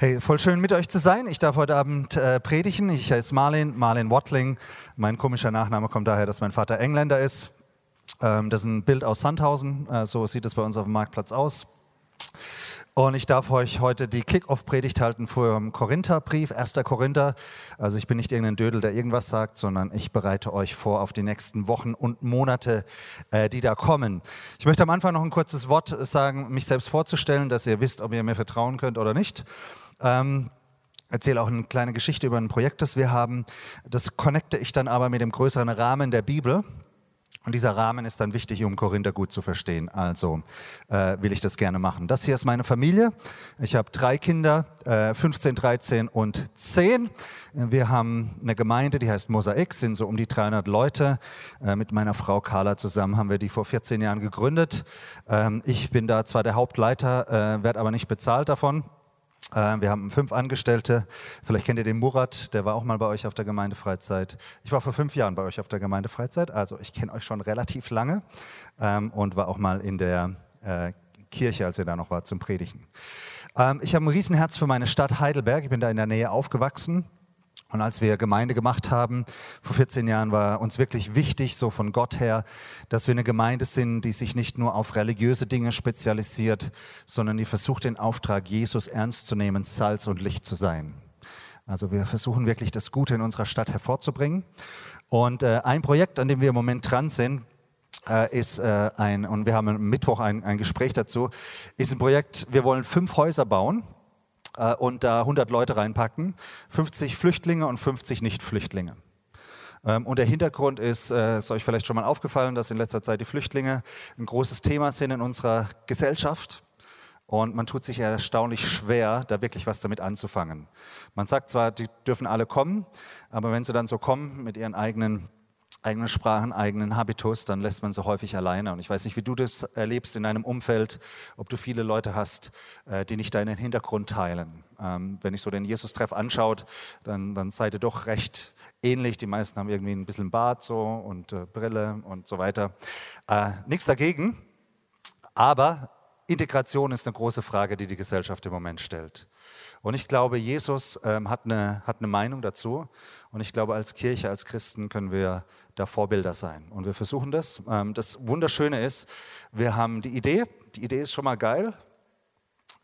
Hey, voll schön mit euch zu sein. Ich darf heute Abend äh, predigen. Ich heiße Marlin, Marlin Wattling. Mein komischer Nachname kommt daher, dass mein Vater Engländer ist. Ähm, das ist ein Bild aus Sandhausen. Äh, so sieht es bei uns auf dem Marktplatz aus. Und ich darf euch heute die Kick-Off-Predigt halten vor dem Korintherbrief, 1. Korinther. Also ich bin nicht irgendein Dödel, der irgendwas sagt, sondern ich bereite euch vor auf die nächsten Wochen und Monate, äh, die da kommen. Ich möchte am Anfang noch ein kurzes Wort sagen, mich selbst vorzustellen, dass ihr wisst, ob ihr mir vertrauen könnt oder nicht. Ähm, erzähle auch eine kleine Geschichte über ein Projekt, das wir haben. Das connecte ich dann aber mit dem größeren Rahmen der Bibel. Und dieser Rahmen ist dann wichtig, um Korinther gut zu verstehen. Also äh, will ich das gerne machen. Das hier ist meine Familie. Ich habe drei Kinder, äh, 15, 13 und 10. Wir haben eine Gemeinde, die heißt Mosaik, sind so um die 300 Leute. Äh, mit meiner Frau Carla zusammen haben wir die vor 14 Jahren gegründet. Ähm, ich bin da zwar der Hauptleiter, äh, werde aber nicht bezahlt davon. Äh, wir haben fünf Angestellte. Vielleicht kennt ihr den Murat, der war auch mal bei euch auf der Gemeindefreizeit. Ich war vor fünf Jahren bei euch auf der Gemeindefreizeit, also ich kenne euch schon relativ lange ähm, und war auch mal in der äh, Kirche, als ihr da noch war, zum Predigen. Ähm, ich habe ein Riesenherz für meine Stadt Heidelberg. Ich bin da in der Nähe aufgewachsen. Und als wir Gemeinde gemacht haben, vor 14 Jahren, war uns wirklich wichtig, so von Gott her, dass wir eine Gemeinde sind, die sich nicht nur auf religiöse Dinge spezialisiert, sondern die versucht, den Auftrag, Jesus ernst zu nehmen, Salz und Licht zu sein. Also wir versuchen wirklich das Gute in unserer Stadt hervorzubringen. Und äh, ein Projekt, an dem wir im Moment dran sind, äh, ist äh, ein, und wir haben am Mittwoch ein, ein Gespräch dazu, ist ein Projekt, wir wollen fünf Häuser bauen äh, und da 100 Leute reinpacken, 50 Flüchtlinge und 50 Nicht-Flüchtlinge. Ähm, und der Hintergrund ist, äh, ist euch vielleicht schon mal aufgefallen, dass in letzter Zeit die Flüchtlinge ein großes Thema sind in unserer Gesellschaft. Und man tut sich erstaunlich schwer, da wirklich was damit anzufangen. Man sagt zwar, die dürfen alle kommen, aber wenn sie dann so kommen mit ihren eigenen eigenen Sprachen, eigenen Habitus, dann lässt man sie häufig alleine. Und ich weiß nicht, wie du das erlebst in deinem Umfeld, ob du viele Leute hast, äh, die nicht deinen Hintergrund teilen. Ähm, wenn ich so den Jesus-Treff anschaut, dann, dann seid ihr doch recht ähnlich. Die meisten haben irgendwie ein bisschen Bart so und äh, Brille und so weiter. Äh, nichts dagegen, aber Integration ist eine große Frage, die die Gesellschaft im Moment stellt. Und ich glaube, Jesus ähm, hat, eine, hat eine Meinung dazu. Und ich glaube, als Kirche, als Christen können wir da Vorbilder sein. Und wir versuchen das. Ähm, das Wunderschöne ist, wir haben die Idee. Die Idee ist schon mal geil.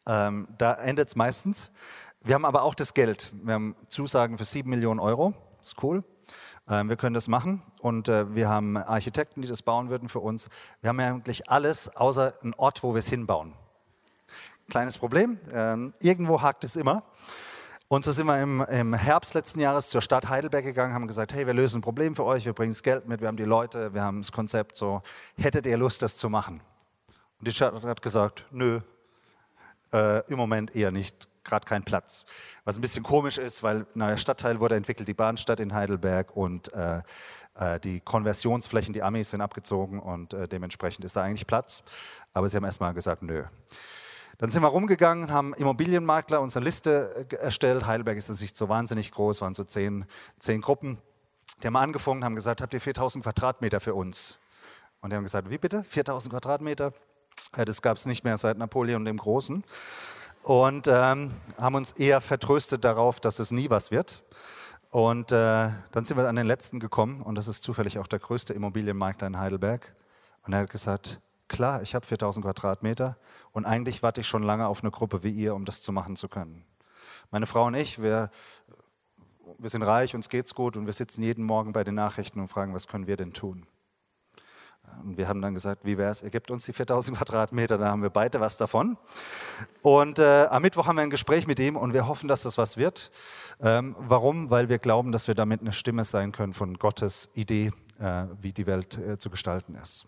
Ähm, da endet es meistens. Wir haben aber auch das Geld. Wir haben Zusagen für sieben Millionen Euro. Das ist cool. Ähm, wir können das machen. Und äh, wir haben Architekten, die das bauen würden für uns. Wir haben eigentlich alles, außer einen Ort, wo wir es hinbauen. Kleines Problem. irgendwo hakt es immer. Und so sind wir im, im, Herbst letzten Jahres zur Stadt Heidelberg gegangen, haben gesagt, hey, wir lösen ein Problem für euch, wir bringen das Geld mit, wir haben die Leute, wir haben das Konzept, so, hättet ihr Lust, das zu machen? Und die Stadt hat gesagt, nö, äh, im Moment eher nicht, gerade kein Platz. Was ein bisschen komisch ist, weil ein neuer Stadtteil wurde entwickelt, die Bahnstadt in Heidelberg und äh, äh, die Konversionsflächen, die Amis sind abgezogen und äh, dementsprechend ist da eigentlich Platz. Aber sie haben erstmal gesagt, nö. Dann sind wir rumgegangen, haben Immobilienmakler unsere Liste äh, erstellt. Heidelberg ist nicht so wahnsinnig groß, waren so zehn, zehn Gruppen. Die haben angefangen, haben gesagt, habt ihr 4000 Quadratmeter für uns? Und die haben gesagt, wie bitte? 4000 Quadratmeter? Das gab es nicht mehr seit Napoleon dem Großen. Und ähm, haben uns eher vertröstet darauf, dass es nie was wird. Und äh, dann sind wir an den letzten gekommen und das ist zufällig auch der größte Immobilienmakler in Heidelberg. Und er hat gesagt, klar, ich habe 4000 Quadratmeter und eigentlich warte ich schon lange auf eine Gruppe wie ihr, um das zu machen zu können. Meine Frau und ich, wir, wir sind reich, uns geht's gut und wir sitzen jeden Morgen bei den Nachrichten und fragen, was können wir denn tun? Und wir haben dann gesagt, wie wäre es, ihr gebt uns die 4000 Quadratmeter, dann haben wir beide was davon. Und äh, am Mittwoch haben wir ein Gespräch mit ihm und wir hoffen, dass das was wird. Ähm, warum? Weil wir glauben, dass wir damit eine Stimme sein können von Gottes Idee wie die Welt äh, zu gestalten ist.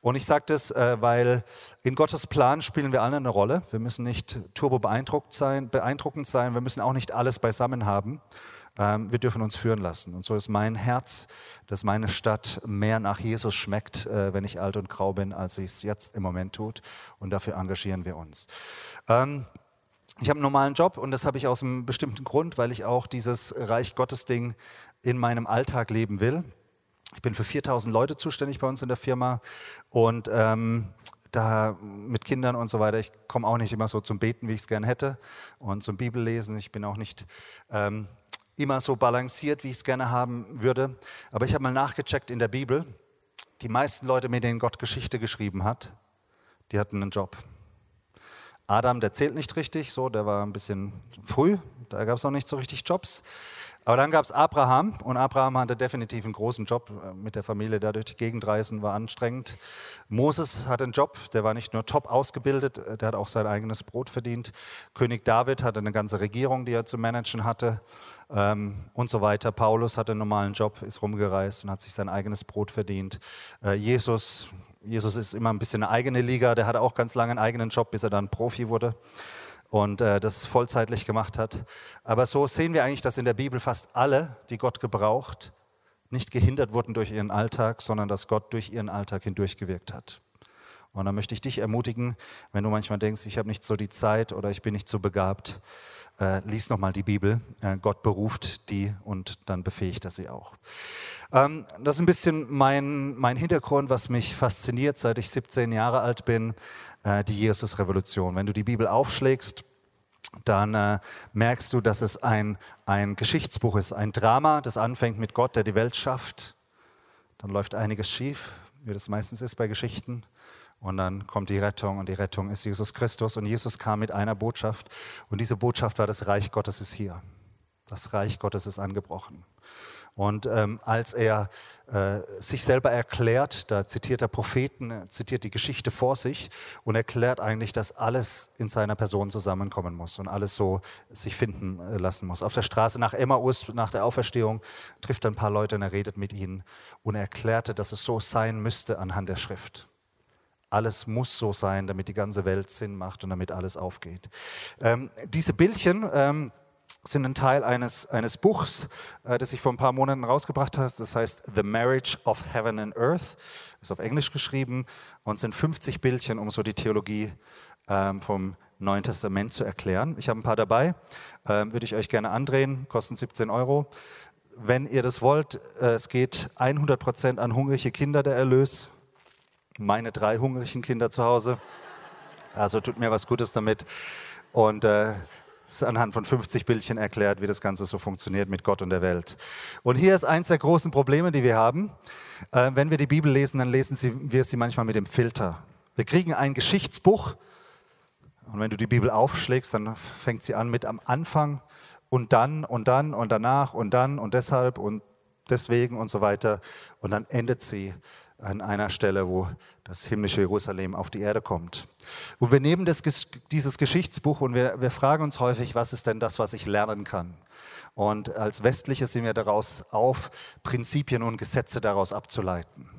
Und ich sage das, äh, weil in Gottes Plan spielen wir alle eine Rolle. Wir müssen nicht turbo beeindruckt sein, beeindruckend sein, wir müssen auch nicht alles beisammen haben. Ähm, wir dürfen uns führen lassen. Und so ist mein Herz, dass meine Stadt mehr nach Jesus schmeckt, wenn ich alt und grau bin, als ich es jetzt im Moment tut. Und dafür engagieren wir uns. Ähm, ich habe einen normalen Job und das habe ich aus einem bestimmten Grund, weil ich auch dieses Reich Gottes Ding in meinem Alltag leben will. Ich bin für 4000 Leute zuständig bei uns in der Firma und ähm, da mit Kindern und so weiter, ich komme auch nicht immer so zum Beten, wie ich es gern hätte und zum Bibellesen. Ich bin auch nicht ähm, immer so balanciert, wie ich es gerne haben würde. Aber ich habe mal nachgecheckt in der Bibel. Die meisten Leute, mit denen Gott Geschichte geschrieben hat, die hatten einen Job. Adam, der zählt nicht richtig, so, der war ein bisschen früh, da gab es noch nicht so richtig Jobs. Aber dann gab es Abraham und Abraham hatte definitiv einen großen Job äh, mit der Familie, da durch die Gegend reisen war anstrengend. Moses hatte einen Job, der war nicht nur top ausgebildet, äh, der hat auch sein eigenes Brot verdient. König David hatte eine ganze Regierung, die er zu managen hatte ähm, und so weiter. Paulus hatte einen normalen Job, ist rumgereist und hat sich sein eigenes Brot verdient. Äh, Jesus, Jesus ist immer ein bisschen eine eigene Liga, der hatte auch ganz lange einen eigenen Job, bis er dann Profi wurde und äh, das vollzeitlich gemacht hat. Aber so sehen wir eigentlich, dass in der Bibel fast alle, die Gott gebraucht, nicht gehindert wurden durch ihren Alltag, sondern dass Gott durch ihren Alltag hindurchgewirkt hat. Und da möchte ich dich ermutigen, wenn du manchmal denkst, ich habe nicht so die Zeit oder ich bin nicht so begabt, äh, lies nochmal die Bibel. Äh, Gott beruft die und dann befähigt er sie auch. Ähm, das ist ein bisschen mein, mein Hintergrund, was mich fasziniert, seit ich 17 Jahre alt bin. Äh, die Jesus-Revolution. Wenn du die Bibel aufschlägst, dann äh, merkst du, dass es ein, ein Geschichtsbuch ist, ein Drama, das anfängt mit Gott, der die Welt schafft. Dann läuft einiges schief, wie das meistens ist bei Geschichten. Und dann kommt die Rettung und die Rettung ist Jesus Christus. Und Jesus kam mit einer Botschaft und diese Botschaft war, das Reich Gottes ist hier. Das Reich Gottes ist angebrochen. Und ähm, als er äh, sich selber erklärt, da zitiert er Propheten, zitiert die Geschichte vor sich und erklärt eigentlich, dass alles in seiner Person zusammenkommen muss und alles so sich finden äh, lassen muss. Auf der Straße nach Emmaus, nach der Auferstehung, trifft er ein paar Leute und er redet mit ihnen und er erklärte, dass es so sein müsste anhand der Schrift. Alles muss so sein, damit die ganze Welt Sinn macht und damit alles aufgeht. Ähm, diese Bildchen, ähm, sind ein Teil eines, eines Buchs, äh, das ich vor ein paar Monaten rausgebracht habe. Das heißt The Marriage of Heaven and Earth. Ist auf Englisch geschrieben und sind 50 Bildchen, um so die Theologie ähm, vom Neuen Testament zu erklären. Ich habe ein paar dabei, ähm, würde ich euch gerne andrehen, kosten 17 Euro. Wenn ihr das wollt, äh, es geht 100 Prozent an hungrige Kinder der Erlös. Meine drei hungrigen Kinder zu Hause. Also tut mir was Gutes damit. Und äh, ist anhand von 50 Bildchen erklärt, wie das Ganze so funktioniert mit Gott und der Welt. Und hier ist eins der großen Probleme, die wir haben. Äh, wenn wir die Bibel lesen, dann lesen wir sie manchmal mit dem Filter. Wir kriegen ein Geschichtsbuch und wenn du die Bibel aufschlägst, dann fängt sie an mit am Anfang und dann und dann und danach und dann und deshalb und deswegen und so weiter. Und dann endet sie an einer Stelle, wo das himmlische Jerusalem auf die Erde kommt. Und wir nehmen das, dieses Geschichtsbuch und wir, wir fragen uns häufig, was ist denn das, was ich lernen kann? Und als Westliche sind wir daraus auf, Prinzipien und Gesetze daraus abzuleiten.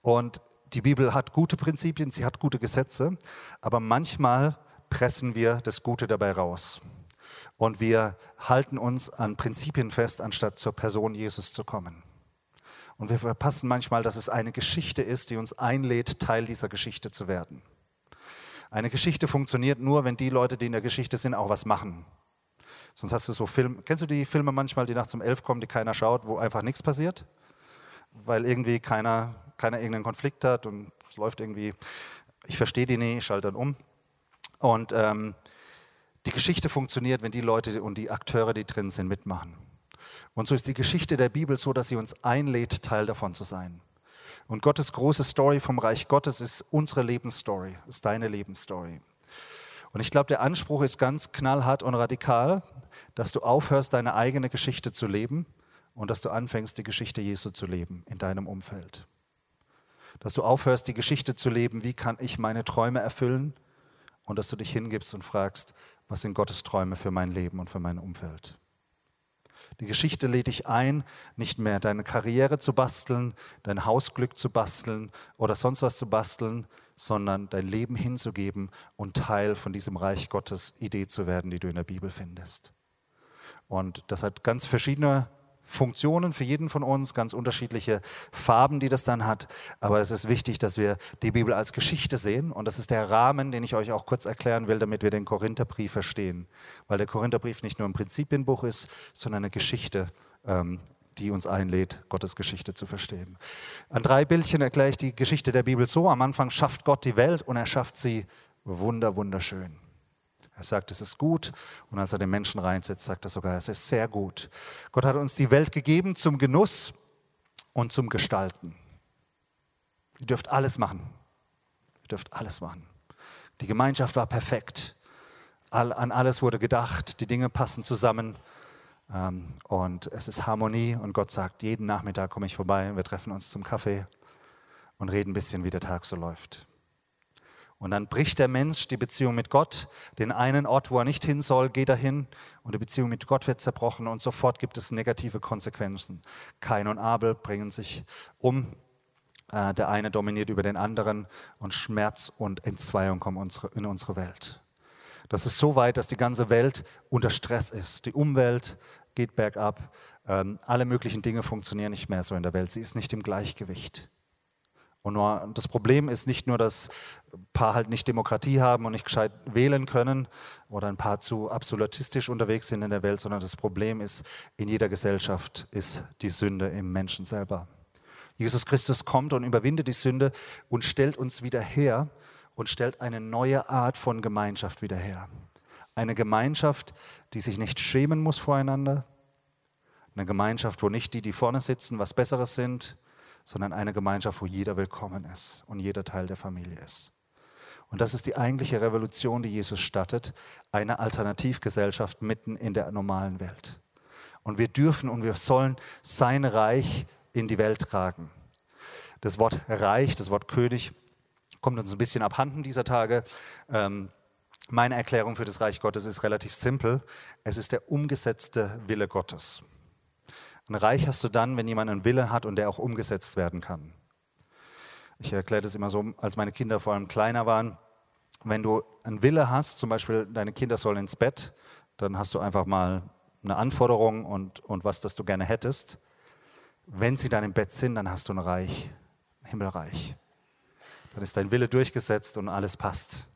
Und die Bibel hat gute Prinzipien, sie hat gute Gesetze, aber manchmal pressen wir das Gute dabei raus. Und wir halten uns an Prinzipien fest, anstatt zur Person Jesus zu kommen. Und wir verpassen manchmal, dass es eine Geschichte ist, die uns einlädt, Teil dieser Geschichte zu werden. Eine Geschichte funktioniert nur, wenn die Leute, die in der Geschichte sind, auch was machen. Sonst hast du so Filme, kennst du die Filme manchmal, die nachts um elf kommen, die keiner schaut, wo einfach nichts passiert? Weil irgendwie keiner, keiner irgendeinen Konflikt hat und es läuft irgendwie, ich verstehe die nicht, ich schalte dann um. Und ähm, die Geschichte funktioniert, wenn die Leute und die Akteure, die drin sind, mitmachen. Und so ist die Geschichte der Bibel so, dass sie uns einlädt, Teil davon zu sein. Und Gottes große Story vom Reich Gottes ist unsere Lebensstory, ist deine Lebensstory. Und ich glaube, der Anspruch ist ganz knallhart und radikal, dass du aufhörst, deine eigene Geschichte zu leben und dass du anfängst, die Geschichte Jesu zu leben in deinem Umfeld. Dass du aufhörst, die Geschichte zu leben, wie kann ich meine Träume erfüllen und dass du dich hingibst und fragst, was sind Gottes Träume für mein Leben und für mein Umfeld. Die Geschichte lädt dich ein, nicht mehr deine Karriere zu basteln, dein Hausglück zu basteln oder sonst was zu basteln, sondern dein Leben hinzugeben und Teil von diesem Reich Gottes Idee zu werden, die du in der Bibel findest. Und das hat ganz verschiedene Funktionen für jeden von uns, ganz unterschiedliche Farben, die das dann hat. Aber es ist wichtig, dass wir die Bibel als Geschichte sehen. Und das ist der Rahmen, den ich euch auch kurz erklären will, damit wir den Korintherbrief verstehen. Weil der Korintherbrief nicht nur ein Prinzipienbuch ist, sondern eine Geschichte, ähm, die uns einlädt, Gottes Geschichte zu verstehen. An drei Bildchen erkläre ich die Geschichte der Bibel so. Am Anfang schafft Gott die Welt und er schafft sie wunder, wunderschön. Er sagt, es ist gut und als er den Menschen reinsetzt, sagt er sogar, es ist sehr gut. Gott hat uns die Welt gegeben zum Genuss und zum Gestalten. Ihr dürft alles machen. Ihr dürft alles machen. Die Gemeinschaft war perfekt. an alles wurde gedacht. Die Dinge passen zusammen. Ähm, und es ist Harmonie und Gott sagt, jeden Nachmittag komme ich vorbei wir treffen uns zum Kaffee und reden ein bisschen, wie der Tag so läuft. Und dann bricht der Mensch die Beziehung mit Gott, den einen Ort, wo er nicht hin soll, geht er hin und die Beziehung mit Gott wird zerbrochen und sofort gibt es negative Konsequenzen. Kain und Abel bringen sich um, äh, der eine dominiert über den anderen und Schmerz und Entzweiung kommen in unsere Welt. Das ist so weit, dass die ganze Welt unter Stress ist. Die Umwelt geht bergab. Ähm, alle möglichen Dinge funktionieren nicht mehr so in der Welt. Sie ist nicht im Gleichgewicht. Und nur, das Problem ist nicht nur, dass ein paar halt nicht Demokratie haben und nicht gescheit wählen können oder ein paar zu absolutistisch unterwegs sind in der Welt, sondern das Problem ist, in jeder Gesellschaft ist die Sünde im Menschen selber. Jesus Christus kommt und überwindet die Sünde und stellt uns wieder her und stellt eine neue Art von Gemeinschaft wieder her. Eine Gemeinschaft, die sich nicht schämen muss voreinander. Eine Gemeinschaft, wo nicht die, die vorne sitzen, was Besseres sind, sondern eine Gemeinschaft, wo jeder willkommen ist und jeder Teil der Familie ist. Und das ist die eigentliche Revolution, die Jesus stattet, eine Alternativgesellschaft mitten in der normalen Welt. Und wir dürfen und wir sollen sein Reich in die Welt tragen. Das Wort Reich, das Wort König kommt uns ein bisschen abhanden dieser Tage. Ähm, meine Erklärung für das Reich Gottes ist relativ simpel. Es ist der umgesetzte Wille Gottes. Ein Reich hast du dann, wenn jemand einen Wille hat und der auch umgesetzt werden kann. Ich erkläre das immer so, als meine Kinder vor allem kleiner waren. Wenn du einen Wille hast, zum Beispiel deine Kinder sollen ins Bett, dann hast du einfach mal eine Anforderung und, und was, das du gerne hättest. Wenn sie dann im Bett sind, dann hast du ein Reich, ein Himmelreich. Dann ist dein Wille durchgesetzt und alles passt.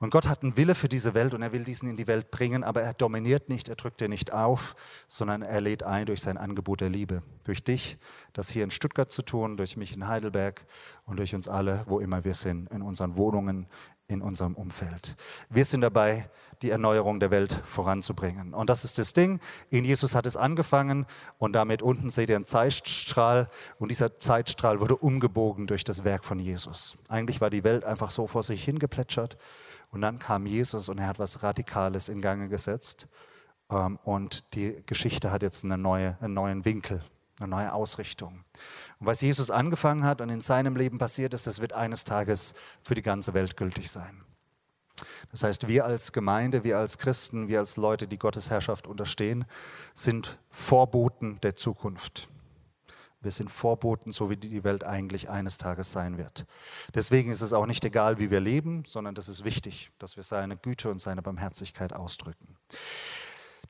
Und Gott hat einen Wille für diese Welt und er will diesen in die Welt bringen, aber er dominiert nicht, er drückt dir nicht auf, sondern er lädt ein durch sein Angebot der Liebe. Durch dich, das hier in Stuttgart zu tun, durch mich in Heidelberg und durch uns alle, wo immer wir sind, in unseren Wohnungen, in unserem Umfeld. Wir sind dabei, die Erneuerung der Welt voranzubringen. Und das ist das Ding. In Jesus hat es angefangen und damit unten seht ihr einen Zeitstrahl und dieser Zeitstrahl wurde umgebogen durch das Werk von Jesus. Eigentlich war die Welt einfach so vor sich hingeplätschert und dann kam Jesus und er hat was Radikales in Gange gesetzt ähm, und die Geschichte hat jetzt eine neue, einen neuen Winkel, eine neue Ausrichtung. Und was Jesus angefangen hat und in seinem Leben passiert ist, das wird eines Tages für die ganze Welt gültig sein. Das heißt, wir als Gemeinde, wir als Christen, wir als Leute, die Gottes Herrschaft unterstehen, sind Vorboten der Zukunft. Wir sind Vorboten, so wie die Welt eigentlich eines Tages sein wird. Deswegen ist es auch nicht egal, wie wir leben, sondern das ist wichtig, dass wir seine Güte und seine Barmherzigkeit ausdrücken.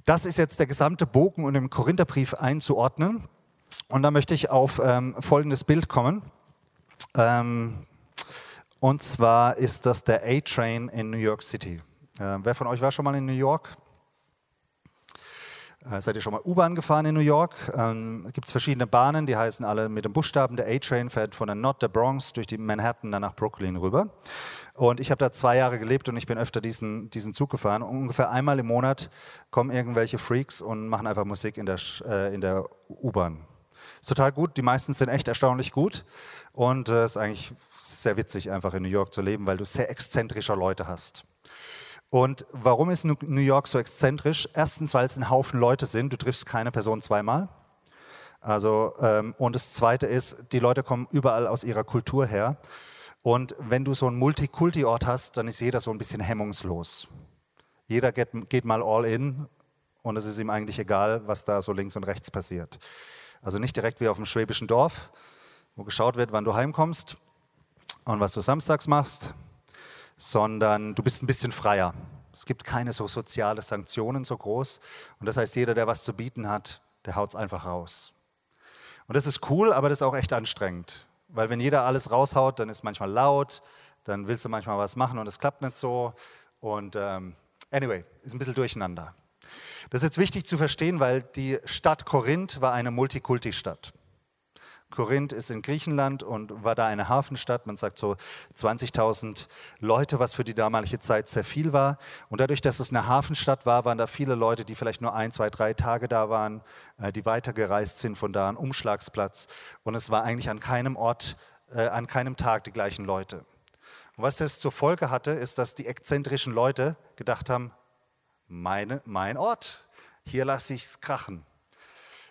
Das ist jetzt der gesamte Bogen, um im Korintherbrief einzuordnen. Und da möchte ich auf ähm, folgendes Bild kommen. Ähm, und zwar ist das der A-Train in New York City. Äh, wer von euch war schon mal in New York? Äh, seid ihr schon mal U-Bahn gefahren in New York? Ähm, Gibt es verschiedene Bahnen, die heißen alle mit dem Buchstaben. Der A-Train fährt von der Nord der Bronx durch die Manhattan dann nach Brooklyn rüber. Und ich habe da zwei Jahre gelebt und ich bin öfter diesen, diesen Zug gefahren. Und ungefähr einmal im Monat kommen irgendwelche Freaks und machen einfach Musik in der, äh, der U-Bahn. Ist total gut. Die meisten sind echt erstaunlich gut. Und es äh, ist eigentlich sehr witzig, einfach in New York zu leben, weil du sehr exzentrische Leute hast. Und warum ist New York so exzentrisch? Erstens, weil es ein Haufen Leute sind. Du triffst keine Person zweimal. Also, ähm, und das Zweite ist, die Leute kommen überall aus ihrer Kultur her. Und wenn du so einen Multikulti-Ort hast, dann ist jeder so ein bisschen hemmungslos. Jeder geht, geht mal all in und es ist ihm eigentlich egal, was da so links und rechts passiert. Also nicht direkt wie auf dem schwäbischen Dorf, wo geschaut wird, wann du heimkommst und was du samstags machst, sondern du bist ein bisschen freier. Es gibt keine so soziale Sanktionen so groß. Und das heißt, jeder, der was zu bieten hat, der haut es einfach raus. Und das ist cool, aber das ist auch echt anstrengend. Weil wenn jeder alles raushaut, dann ist manchmal laut, dann willst du manchmal was machen und es klappt nicht so. Und ähm, anyway, ist ein bisschen durcheinander. Das ist jetzt wichtig zu verstehen, weil die Stadt Korinth war eine Multikulti-Stadt. Korinth ist in Griechenland und war da eine Hafenstadt. Man sagt so 20.000 Leute, was für die damalige Zeit sehr viel war. Und dadurch, dass es eine Hafenstadt war, waren da viele Leute, die vielleicht nur ein, zwei, drei Tage da waren, äh, die weitergereist sind von da, an Umschlagsplatz. Und es war eigentlich an keinem Ort, äh, an keinem Tag die gleichen Leute. Und was das zur Folge hatte, ist, dass die exzentrischen Leute gedacht haben, meine, mein Ort, hier lasse ich es krachen.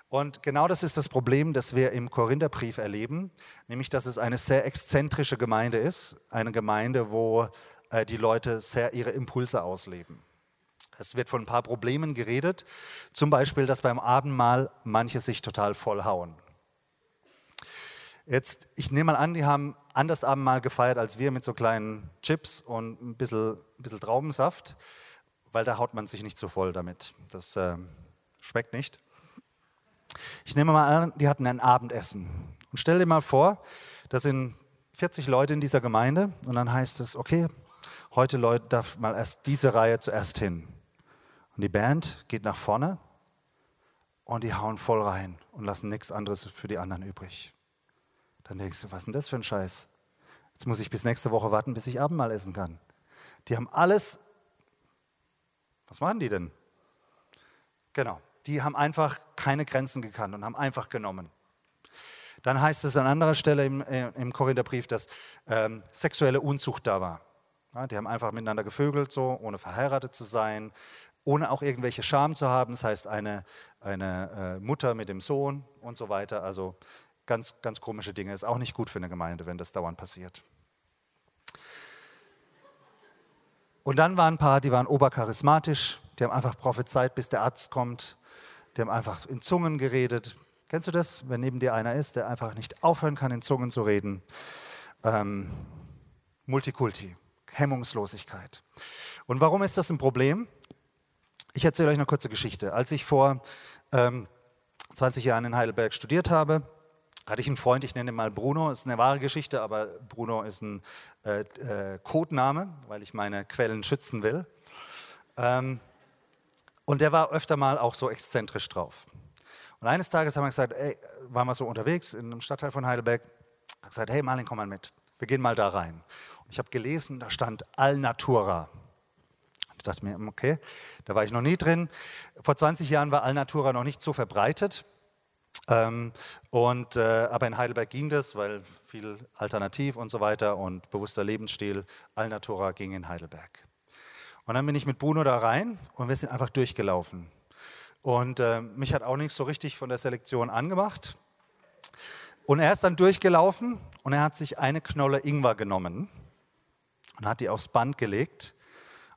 Und genau das ist das Problem, das wir im Korintherbrief erleben, nämlich dass es eine sehr exzentrische Gemeinde ist, eine Gemeinde, wo äh, die Leute sehr ihre Impulse ausleben. Es wird von ein paar Problemen geredet, zum Beispiel, dass beim Abendmahl manche sich total vollhauen. Jetzt, ich nehme mal an, die haben anders Abendmahl gefeiert als wir mit so kleinen Chips und ein bisschen, ein bisschen Traubensaft, weil da haut man sich nicht so voll damit. Das äh, schmeckt nicht. Ich nehme mal an, die hatten ein Abendessen. Und stell dir mal vor, da sind 40 Leute in dieser Gemeinde und dann heißt es, okay, heute Leute darf mal erst diese Reihe zuerst hin. Und die Band geht nach vorne und die hauen voll rein und lassen nichts anderes für die anderen übrig. Dann denkst du, was ist denn das für ein Scheiß? Jetzt muss ich bis nächste Woche warten, bis ich Abendmahl essen kann. Die haben alles. Was machen die denn? Genau die haben einfach keine Grenzen gekannt und haben einfach genommen. Dann heißt es an anderer Stelle im, äh, im Korintherbrief, dass ähm, sexuelle Unzucht da war. Ja, die haben einfach miteinander gevögelt, so, ohne verheiratet zu sein, ohne auch irgendwelche Scham zu haben. Das heißt, eine, eine äh, Mutter mit dem Sohn und so weiter. Also ganz, ganz komische Dinge. Ist auch nicht gut für eine Gemeinde, wenn das dauernd passiert. Und dann waren ein paar, die waren obercharismatisch, die haben einfach prophezeit, bis der Arzt kommt. Die haben einfach in Zungen geredet. Kennst du das, wenn neben dir einer ist, der einfach nicht aufhören kann, in Zungen zu reden? Ähm, Multikulti, Hemmungslosigkeit. Und warum ist das ein Problem? Ich erzähle euch eine kurze Geschichte. Als ich vor ähm, 20 Jahren in Heidelberg studiert habe, hatte ich einen Freund, ich nenne ihn mal Bruno, ist eine wahre Geschichte, aber Bruno ist ein äh, äh, Codename, weil ich meine Quellen schützen will. Ähm, und der war öfter mal auch so exzentrisch drauf. Und eines Tages haben wir gesagt, ey, waren wir so unterwegs in einem Stadtteil von Heidelberg, haben gesagt, hey Marlin, komm mal mit, wir gehen mal da rein. Und ich habe gelesen, da stand Alnatura. Ich dachte mir, okay, da war ich noch nie drin. Vor 20 Jahren war Alnatura noch nicht so verbreitet. Ähm, und, äh, aber in Heidelberg ging das, weil viel Alternativ und so weiter und bewusster Lebensstil. Alnatura ging in Heidelberg. Und dann bin ich mit Bruno da rein und wir sind einfach durchgelaufen. Und äh, mich hat auch nichts so richtig von der Selektion angemacht. Und er ist dann durchgelaufen und er hat sich eine Knolle Ingwer genommen und hat die aufs Band gelegt.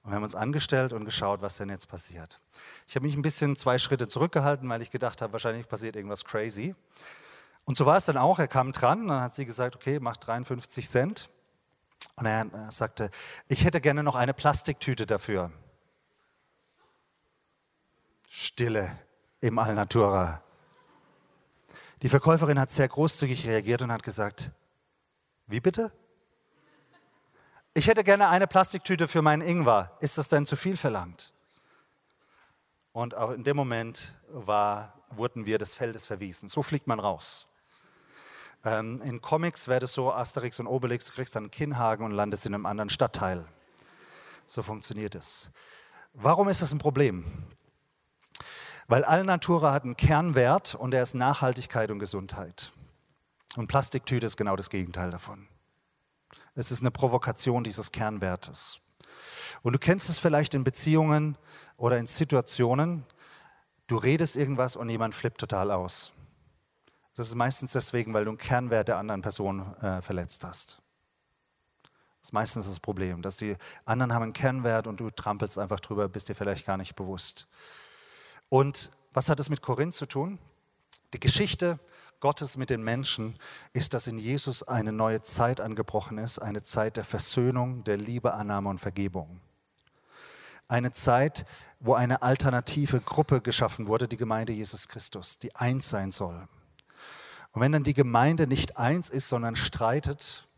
Und wir haben uns angestellt und geschaut, was denn jetzt passiert. Ich habe mich ein bisschen zwei Schritte zurückgehalten, weil ich gedacht habe, wahrscheinlich passiert irgendwas crazy. Und so war es dann auch. Er kam dran, dann hat sie gesagt, okay, mach 53 Cent. Und er sagte, ich hätte gerne noch eine Plastiktüte dafür. Stille im Alnatura. Die Verkäuferin hat sehr großzügig reagiert und hat gesagt, wie bitte? Ich hätte gerne eine Plastiktüte für meinen Ingwer. Ist das denn zu viel verlangt? Und auch in dem Moment war, wurden wir des Feldes verwiesen. So fliegt man raus. Ähm, in Comics wäre das so, Asterix und Obelix, du kriegst dann einen Kinnhaken und landest in einem anderen Stadtteil. So funktioniert es. Warum ist das ein Problem? Weil Allnatura hat einen Kernwert und der ist Nachhaltigkeit und Gesundheit. Und Plastiktüte ist genau das Gegenteil davon. Es ist eine Provokation dieses Kernwertes. Und du kennst es vielleicht in Beziehungen oder in Situationen, du redest irgendwas und jemand flippt total aus. Das ist meistens deswegen, weil du einen Kernwert der anderen Person äh, verletzt hast. Das ist meistens das Problem, dass die anderen haben einen Kernwert und du trampelst einfach drüber, bist dir vielleicht gar nicht bewusst. Und was hat es mit Korinth zu tun? Die Geschichte Gottes mit den Menschen ist, dass in Jesus eine neue Zeit angebrochen ist, eine Zeit der Versöhnung, der Liebe, Annahme und Vergebung. Eine Zeit, wo eine alternative Gruppe geschaffen wurde, die Gemeinde Jesus Christus, die eins sein soll. Und wenn dann die Gemeinde nicht eins ist, sondern streitet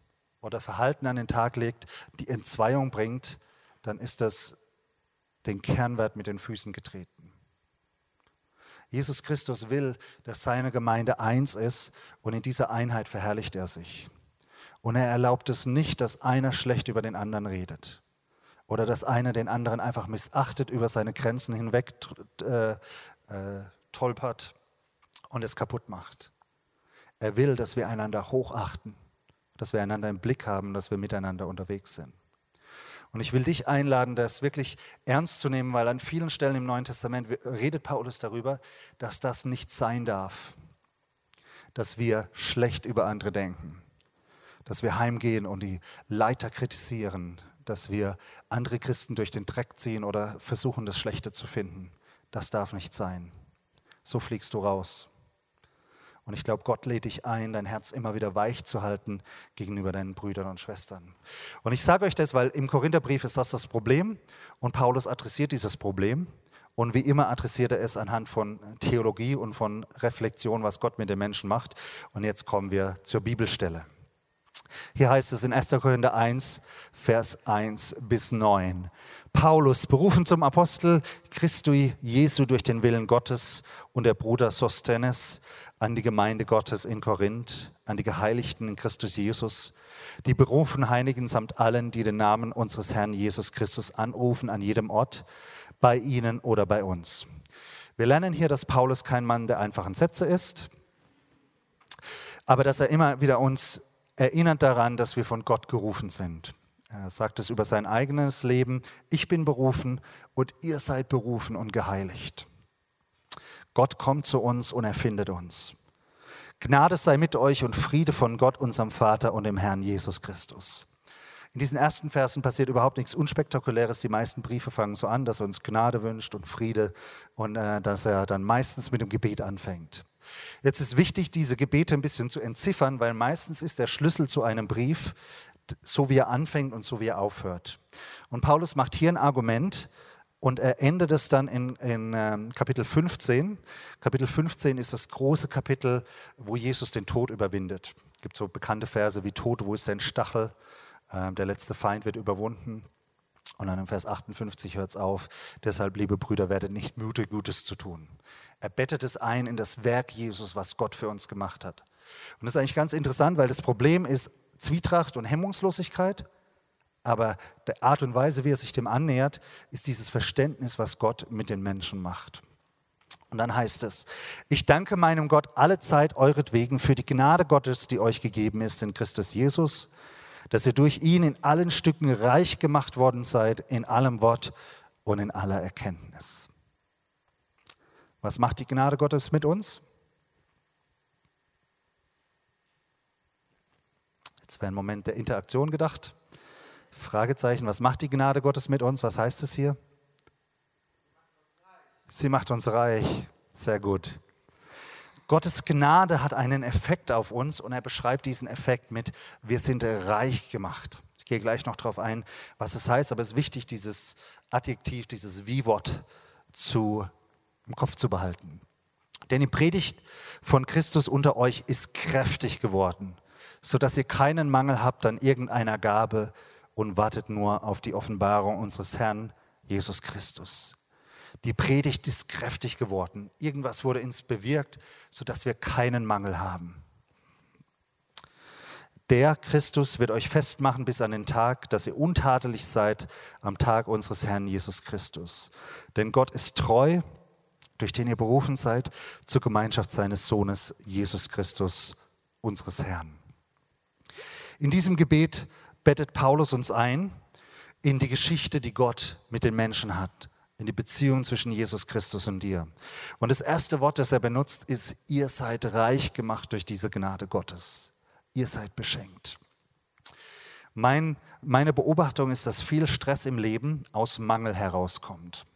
oder Verhalten an den Tag legt, die Entzweiung bringt, dann ist das den Kernwert mit den Füßen getreten. Jesus Christus will, dass seine Gemeinde eins ist und in dieser Einheit verherrlicht er sich. Und er erlaubt es nicht, dass einer schlecht über den anderen redet oder dass einer den anderen einfach missachtet, über seine Grenzen hinweg äh, äh, tolpert und es kaputt macht. Er will, dass wir einander hochachten, dass wir einander im Blick haben, dass wir miteinander unterwegs sind. Und ich will dich einladen, das wirklich ernst zu nehmen, weil an vielen Stellen im Neuen Testament redet Paulus darüber, dass das nicht sein darf, dass wir schlecht über andere denken, dass wir heimgehen und die Leiter kritisieren, dass wir andere Christen durch den Dreck ziehen oder versuchen, das Schlechte zu finden. Das darf nicht sein. So fliegst du raus. Und ich glaube, Gott lädt dich ein, dein Herz immer wieder weich zu halten gegenüber deinen Brüdern und Schwestern. Und ich sage euch das, weil im Korintherbrief ist das das Problem und Paulus adressiert dieses Problem. Und wie immer adressiert er es anhand von Theologie und von Reflexion, was Gott mit den Menschen macht. Und jetzt kommen wir zur Bibelstelle. Hier heißt es in 1. Korinther 1, Vers 1 bis 9. Paulus, berufen zum Apostel Christi Jesu durch den Willen Gottes und der Bruder Sostenes, an die Gemeinde Gottes in Korinth, an die Geheiligten in Christus Jesus, die berufenen Heiligen samt allen, die den Namen unseres Herrn Jesus Christus anrufen, an jedem Ort, bei ihnen oder bei uns. Wir lernen hier, dass Paulus kein Mann der einfachen Sätze ist, aber dass er immer wieder uns erinnert daran, dass wir von Gott gerufen sind. Er sagt es über sein eigenes Leben, ich bin berufen und ihr seid berufen und geheiligt. Gott kommt zu uns und erfindet uns. Gnade sei mit euch und Friede von Gott, unserem Vater und dem Herrn Jesus Christus. In diesen ersten Versen passiert überhaupt nichts Unspektakuläres. Die meisten Briefe fangen so an, dass er uns Gnade wünscht und Friede und äh, dass er dann meistens mit dem Gebet anfängt. Jetzt ist wichtig, diese Gebete ein bisschen zu entziffern, weil meistens ist der Schlüssel zu einem Brief so, wie er anfängt und so, wie er aufhört. Und Paulus macht hier ein Argument, und er endet es dann in, in ähm, Kapitel 15. Kapitel 15 ist das große Kapitel, wo Jesus den Tod überwindet. Es gibt so bekannte Verse wie Tod, wo ist dein Stachel? Ähm, der letzte Feind wird überwunden. Und dann im Vers 58 hört es auf. Deshalb, liebe Brüder, werdet nicht müde, Gutes zu tun. Er bettet es ein in das Werk Jesus, was Gott für uns gemacht hat. Und das ist eigentlich ganz interessant, weil das Problem ist Zwietracht und Hemmungslosigkeit. Aber die Art und Weise, wie er sich dem annähert, ist dieses Verständnis, was Gott mit den Menschen macht. Und dann heißt es, ich danke meinem Gott alle Zeit euretwegen für die Gnade Gottes, die euch gegeben ist in Christus Jesus, dass ihr durch ihn in allen Stücken reich gemacht worden seid, in allem Wort und in aller Erkenntnis. Was macht die Gnade Gottes mit uns? Jetzt wäre ein Moment der Interaktion gedacht. Fragezeichen, was macht die Gnade Gottes mit uns? Was heißt es hier? Sie macht uns reich. Sehr gut. Gottes Gnade hat einen Effekt auf uns und er beschreibt diesen Effekt mit, wir sind reich gemacht. Ich gehe gleich noch darauf ein, was es heißt, aber es ist wichtig, dieses Adjektiv, dieses Wie-Wort im Kopf zu behalten. Denn die Predigt von Christus unter euch ist kräftig geworden, sodass ihr keinen Mangel habt an irgendeiner Gabe, und wartet nur auf die Offenbarung unseres Herrn Jesus Christus. Die Predigt ist kräftig geworden. Irgendwas wurde ins bewirkt, sodass wir keinen Mangel haben. Der Christus wird euch festmachen bis an den Tag, dass ihr untadelig seid am Tag unseres Herrn Jesus Christus. Denn Gott ist treu, durch den ihr berufen seid, zur Gemeinschaft seines Sohnes Jesus Christus, unseres Herrn. In diesem Gebet bettet Paulus uns ein in die Geschichte, die Gott mit den Menschen hat, in die Beziehung zwischen Jesus Christus und dir. Und das erste Wort, das er benutzt, ist, ihr seid reich gemacht durch diese Gnade Gottes. Ihr seid beschenkt. Mein, meine Beobachtung ist, dass viel Stress im Leben aus Mangel herauskommt.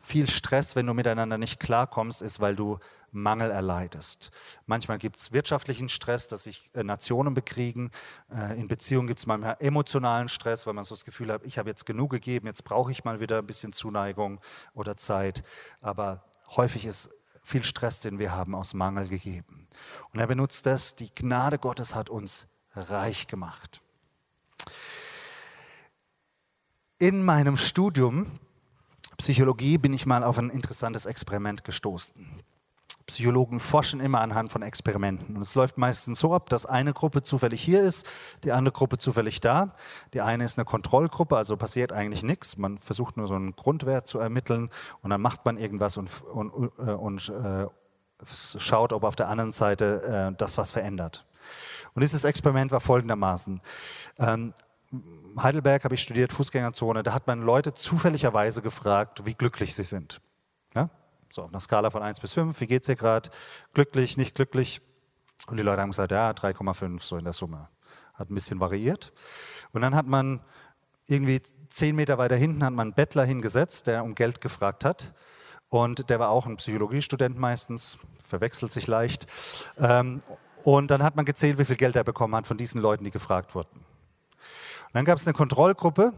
Viel Stress, wenn du miteinander nicht klarkommst, ist, weil du Mangel erleidest. Manchmal gibt es wirtschaftlichen Stress, dass sich äh, Nationen bekriegen. Äh, in Beziehungen gibt es manchmal emotionalen Stress, weil man so das Gefühl hat, ich habe jetzt genug gegeben, jetzt brauche ich mal wieder ein bisschen Zuneigung oder Zeit. Aber häufig ist viel Stress, den wir haben, aus Mangel gegeben. Und er benutzt das, die Gnade Gottes hat uns reich gemacht. In meinem Studium Psychologie bin ich mal auf ein interessantes Experiment gestoßen. Psychologen forschen immer anhand von Experimenten. Und es läuft meistens so ab, dass eine Gruppe zufällig hier ist, die andere Gruppe zufällig da. Die eine ist eine Kontrollgruppe, also passiert eigentlich nichts. Man versucht nur so einen Grundwert zu ermitteln und dann macht man irgendwas und, und, äh, und äh, schaut, ob auf der anderen Seite äh, das was verändert. Und dieses Experiment war folgendermaßen. Ähm, Heidelberg habe ich studiert, Fußgängerzone, da hat man Leute zufälligerweise gefragt, wie glücklich sie sind. So auf einer Skala von 1 bis 5, wie geht es dir gerade? Glücklich, nicht glücklich? Und die Leute haben gesagt, ja, 3,5 so in der Summe. Hat ein bisschen variiert. Und dann hat man irgendwie zehn Meter weiter hinten hat man einen Bettler hingesetzt, der um Geld gefragt hat. Und der war auch ein Psychologiestudent meistens, verwechselt sich leicht. Ähm, und dann hat man gezählt, wie viel Geld er bekommen hat von diesen Leuten, die gefragt wurden. Und dann gab es eine Kontrollgruppe,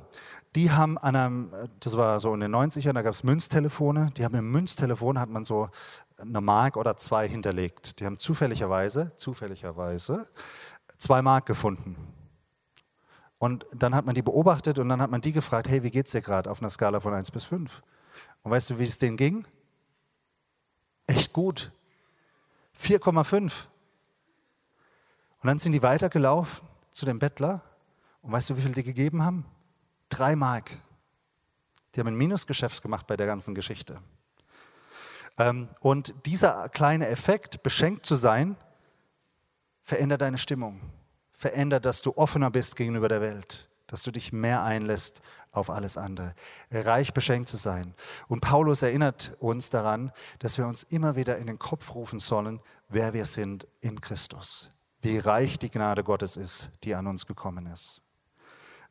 die haben an einem, das war so in den 90ern, da gab es Münztelefone, die haben im Münztelefon hat man so eine Mark oder zwei hinterlegt. Die haben zufälligerweise, zufälligerweise zwei Mark gefunden. Und dann hat man die beobachtet und dann hat man die gefragt, hey, wie geht's dir gerade auf einer Skala von 1 bis 5? Und weißt du, wie es denen ging? Echt gut. 4,5. Und dann sind die weitergelaufen zu dem Bettler. Und weißt du, wie viel die gegeben haben? Drei Mark. Die haben ein Minusgeschäft gemacht bei der ganzen Geschichte. Ähm, und dieser kleine Effekt, beschenkt zu sein, verändert deine Stimmung. Verändert, dass du offener bist gegenüber der Welt, dass du dich mehr einlässt auf alles andere. Reich beschenkt zu sein. Und Paulus erinnert uns daran, dass wir uns immer wieder in den Kopf rufen sollen, wer wir sind in Christus. Wie reich die Gnade Gottes ist, die an uns gekommen ist.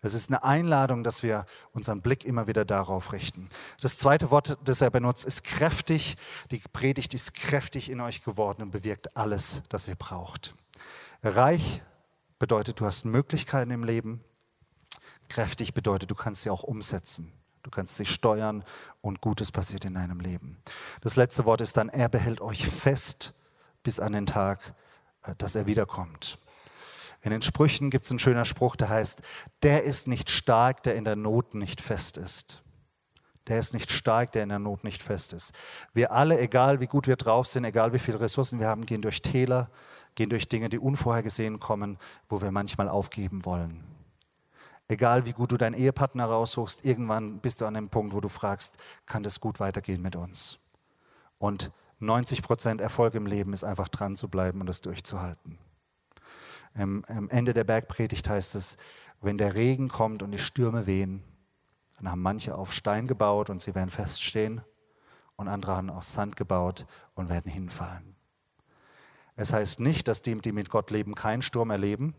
Es ist eine Einladung, dass wir unseren Blick immer wieder darauf richten. Das zweite Wort, das er benutzt, ist kräftig. Die Predigt ist kräftig in euch geworden und bewirkt alles, das ihr braucht. Reich bedeutet, du hast Möglichkeiten im Leben. Kräftig bedeutet, du kannst sie auch umsetzen. Du kannst sie steuern und Gutes passiert in deinem Leben. Das letzte Wort ist dann, er behält euch fest bis an den Tag, äh, dass er wiederkommt. In den Sprüchen gibt es einen schönen Spruch, der heißt, der ist nicht stark, der in der Not nicht fest ist. Der ist nicht stark, der in der Not nicht fest ist. Wir alle, egal wie gut wir drauf sind, egal wie viele Ressourcen wir haben, gehen durch Täler, gehen durch Dinge, die unvorhergesehen kommen, wo wir manchmal aufgeben wollen. Egal wie gut du deinen Ehepartner raussuchst, irgendwann bist du an dem Punkt, wo du fragst, kann das gut weitergehen mit uns? Und 90 Prozent Erfolg im Leben ist einfach dran zu bleiben und das durchzuhalten. Am Ende der Bergpredigt heißt es, wenn der Regen kommt und die Stürme wehen, dann haben manche auf Stein gebaut und sie werden feststehen und andere haben aus Sand gebaut und werden hinfallen. Es heißt nicht, dass die, die mit Gott leben, keinen Sturm erleben.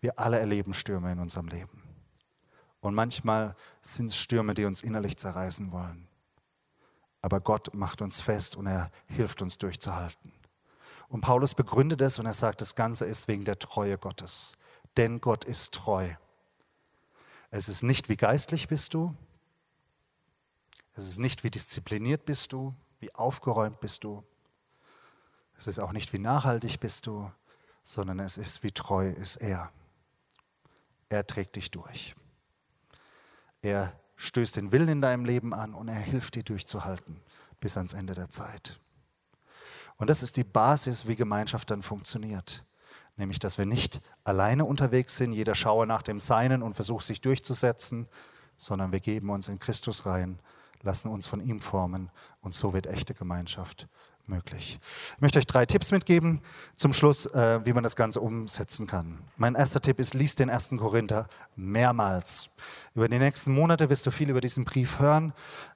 Wir alle erleben Stürme in unserem Leben. Und manchmal sind es Stürme, die uns innerlich zerreißen wollen. Aber Gott macht uns fest und er hilft uns durchzuhalten. Und Paulus begründet es und er sagt, das Ganze ist wegen der Treue Gottes. Denn Gott ist treu. Es ist nicht, wie geistlich bist du. Es ist nicht, wie diszipliniert bist du, wie aufgeräumt bist du. Es ist auch nicht, wie nachhaltig bist du, sondern es ist, wie treu ist er. Er trägt dich durch. Er stößt den Willen in deinem Leben an und er hilft dir durchzuhalten bis ans Ende der Zeit. Und das ist die Basis, wie Gemeinschaft dann funktioniert. Nämlich, dass wir nicht alleine unterwegs sind, jeder schaue nach dem Seinen und versucht sich durchzusetzen, sondern wir geben uns in Christus rein, lassen uns von ihm formen und so wird echte Gemeinschaft möglich. Ich möchte euch drei Tipps mitgeben zum Schluss, äh, wie man das Ganze umsetzen kann. Mein erster Tipp ist, lies den ersten Korinther mehrmals. Über die nächsten Monate wirst du viel über diesen Brief hören.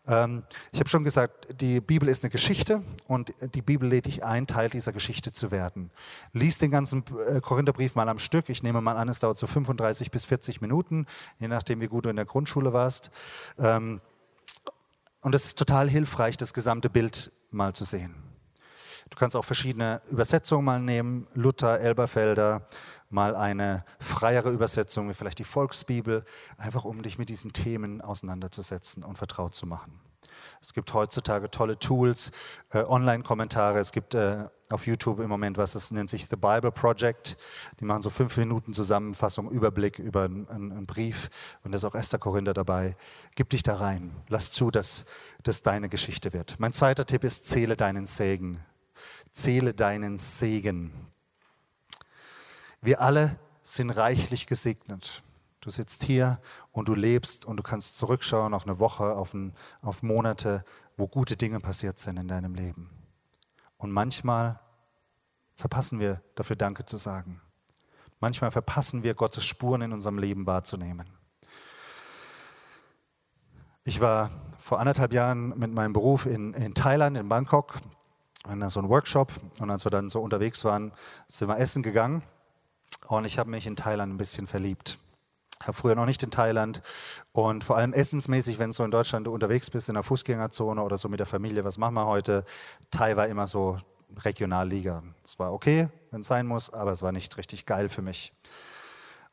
Ähm, ich habe schon gesagt, die Bibel ist eine Geschichte und die Bibel lädt dich ein, Teil dieser Geschichte zu werden. Lies den ganzen äh, Korintherbrief mal am Stück. Ich nehme mal an, es dauert so 35 bis 40 Minuten, je nachdem, wie gut du in der Grundschule warst. Ähm, und es ist total hilfreich, das gesamte Bild mal zu sehen. Du kannst auch verschiedene Übersetzungen mal nehmen, Luther, Elberfelder, mal eine freiere Übersetzung, wie vielleicht die Volksbibel, einfach um dich mit diesen Themen auseinanderzusetzen und vertraut zu machen. Es gibt heutzutage tolle Tools, äh, Online-Kommentare. Es gibt äh, auf YouTube im Moment was, das nennt sich The Bible Project. Die machen so fünf Minuten Zusammenfassung, Überblick über einen, einen Brief. Und da ist auch Esther Korinther dabei. Gib dich da rein. Lass zu, dass das deine Geschichte wird. Mein zweiter Tipp ist, zähle deinen Segen. Zähle deinen Segen. Wir alle sind reichlich gesegnet. Du sitzt hier und du lebst und du kannst zurückschauen auf eine Woche, auf, ein, auf Monate, wo gute Dinge passiert sind in deinem Leben. Und manchmal verpassen wir dafür Danke zu sagen. Manchmal verpassen wir Gottes Spuren in unserem Leben wahrzunehmen. Ich war vor anderthalb Jahren mit meinem Beruf in, in Thailand, in Bangkok, in so einem Workshop. Und als wir dann so unterwegs waren, sind wir essen gegangen. Und ich habe mich in Thailand ein bisschen verliebt. Ich habe früher noch nicht in Thailand und vor allem essensmäßig, wenn so in Deutschland unterwegs bist, in der Fußgängerzone oder so mit der Familie, was machen wir heute? Thai war immer so Regionalliga. Es war okay, wenn es sein muss, aber es war nicht richtig geil für mich.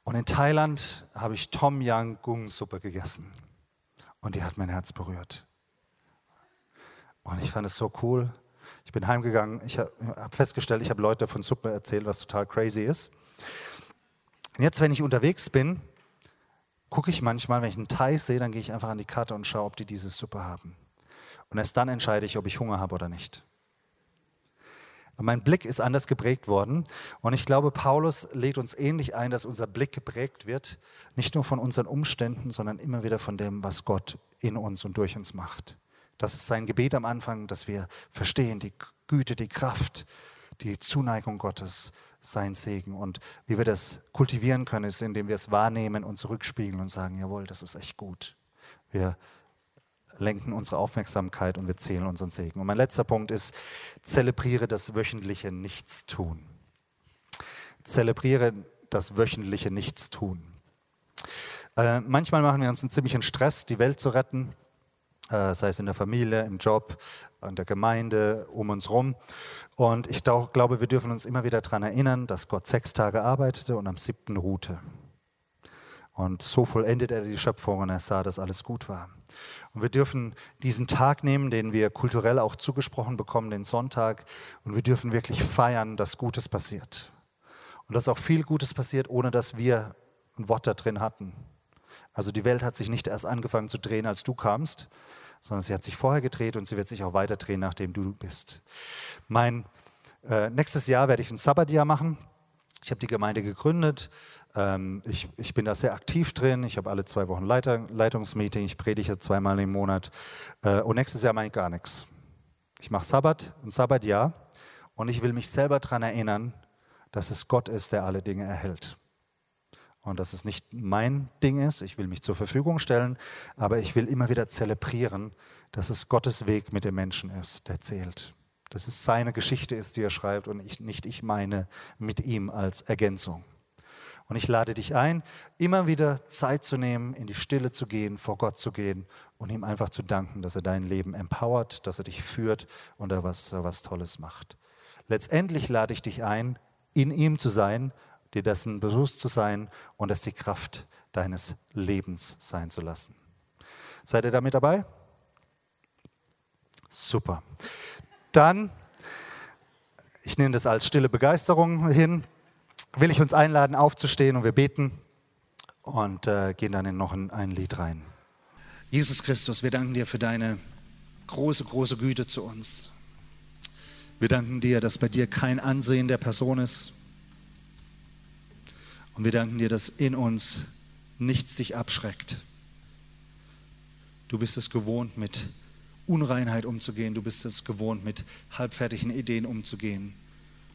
Und in Thailand habe ich Tom Yang Gung Suppe gegessen und die hat mein Herz berührt. Und ich fand es so cool. Ich bin heimgegangen, ich habe festgestellt, ich habe Leute von Suppe erzählt, was total crazy ist. Und jetzt, wenn ich unterwegs bin, gucke ich manchmal, wenn ich einen Thai sehe, dann gehe ich einfach an die Karte und schaue, ob die diese Suppe haben. Und erst dann entscheide ich, ob ich Hunger habe oder nicht. mein Blick ist anders geprägt worden. Und ich glaube, Paulus legt uns ähnlich ein, dass unser Blick geprägt wird, nicht nur von unseren Umständen, sondern immer wieder von dem, was Gott in uns und durch uns macht. Das ist sein Gebet am Anfang, dass wir verstehen, die Güte, die Kraft, die Zuneigung Gottes, sein Segen. Und wie wir das kultivieren können, ist, indem wir es wahrnehmen und zurückspiegeln und sagen, jawohl, das ist echt gut. Wir lenken unsere Aufmerksamkeit und wir zählen unseren Segen. Und mein letzter Punkt ist, zelebriere das wöchentliche Nichtstun. Zelebriere das wöchentliche Nichtstun. Äh, manchmal machen wir uns einen ziemlichen Stress, die Welt zu retten, sei es in der Familie, im Job, in der Gemeinde, um uns herum. Und ich glaube, wir dürfen uns immer wieder daran erinnern, dass Gott sechs Tage arbeitete und am siebten ruhte. Und so vollendet er die Schöpfung und er sah, dass alles gut war. Und wir dürfen diesen Tag nehmen, den wir kulturell auch zugesprochen bekommen, den Sonntag, und wir dürfen wirklich feiern, dass Gutes passiert. Und dass auch viel Gutes passiert, ohne dass wir ein Wort da drin hatten. Also die Welt hat sich nicht erst angefangen zu drehen, als du kamst, sondern sie hat sich vorher gedreht und sie wird sich auch weiter drehen, nachdem du bist. Mein äh, nächstes Jahr werde ich ein Sabbatjahr machen. Ich habe die Gemeinde gegründet. Ähm, ich, ich, bin da sehr aktiv drin. Ich habe alle zwei Wochen Leiter, Leitungsmeeting. Ich predige zweimal im Monat. Äh, und nächstes Jahr mache ich gar nichts. Ich mache Sabbat, ein Sabbatjahr. Und ich will mich selber daran erinnern, dass es Gott ist, der alle Dinge erhält und dass es nicht mein Ding ist. Ich will mich zur Verfügung stellen, aber ich will immer wieder zelebrieren, dass es Gottes Weg mit dem Menschen ist, der zählt. Dass es seine Geschichte ist, die er schreibt und ich, nicht ich meine mit ihm als Ergänzung. Und ich lade dich ein, immer wieder Zeit zu nehmen, in die Stille zu gehen, vor Gott zu gehen und ihm einfach zu danken, dass er dein Leben empowert, dass er dich führt und er was, was Tolles macht. Letztendlich lade ich dich ein, in ihm zu sein dir dessen bewusst zu sein und es die Kraft deines Lebens sein zu lassen. Seid ihr damit dabei? Super. Dann, ich nehme das als stille Begeisterung hin, will ich uns einladen, aufzustehen und wir beten und äh, gehen dann in noch ein, ein Lied rein. Jesus Christus, wir danken dir für deine große, große Güte zu uns. Wir danken dir, dass bei dir kein Ansehen der Person ist, und wir danken dir, dass in uns nichts dich abschreckt. Du bist es gewohnt, mit Unreinheit umzugehen. Du bist es gewohnt, mit halbfertigen Ideen umzugehen.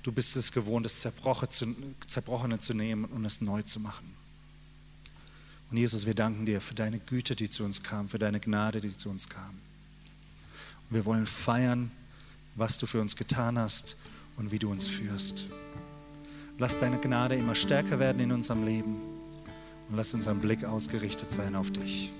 Du bist es gewohnt, das Zerbrochene zu nehmen und es neu zu machen. Und Jesus, wir danken dir für deine Güte, die zu uns kam, für deine Gnade, die zu uns kam. Und wir wollen feiern, was du für uns getan hast und wie du uns führst. Lass deine Gnade immer stärker werden in unserem Leben und lass unseren Blick ausgerichtet sein auf dich.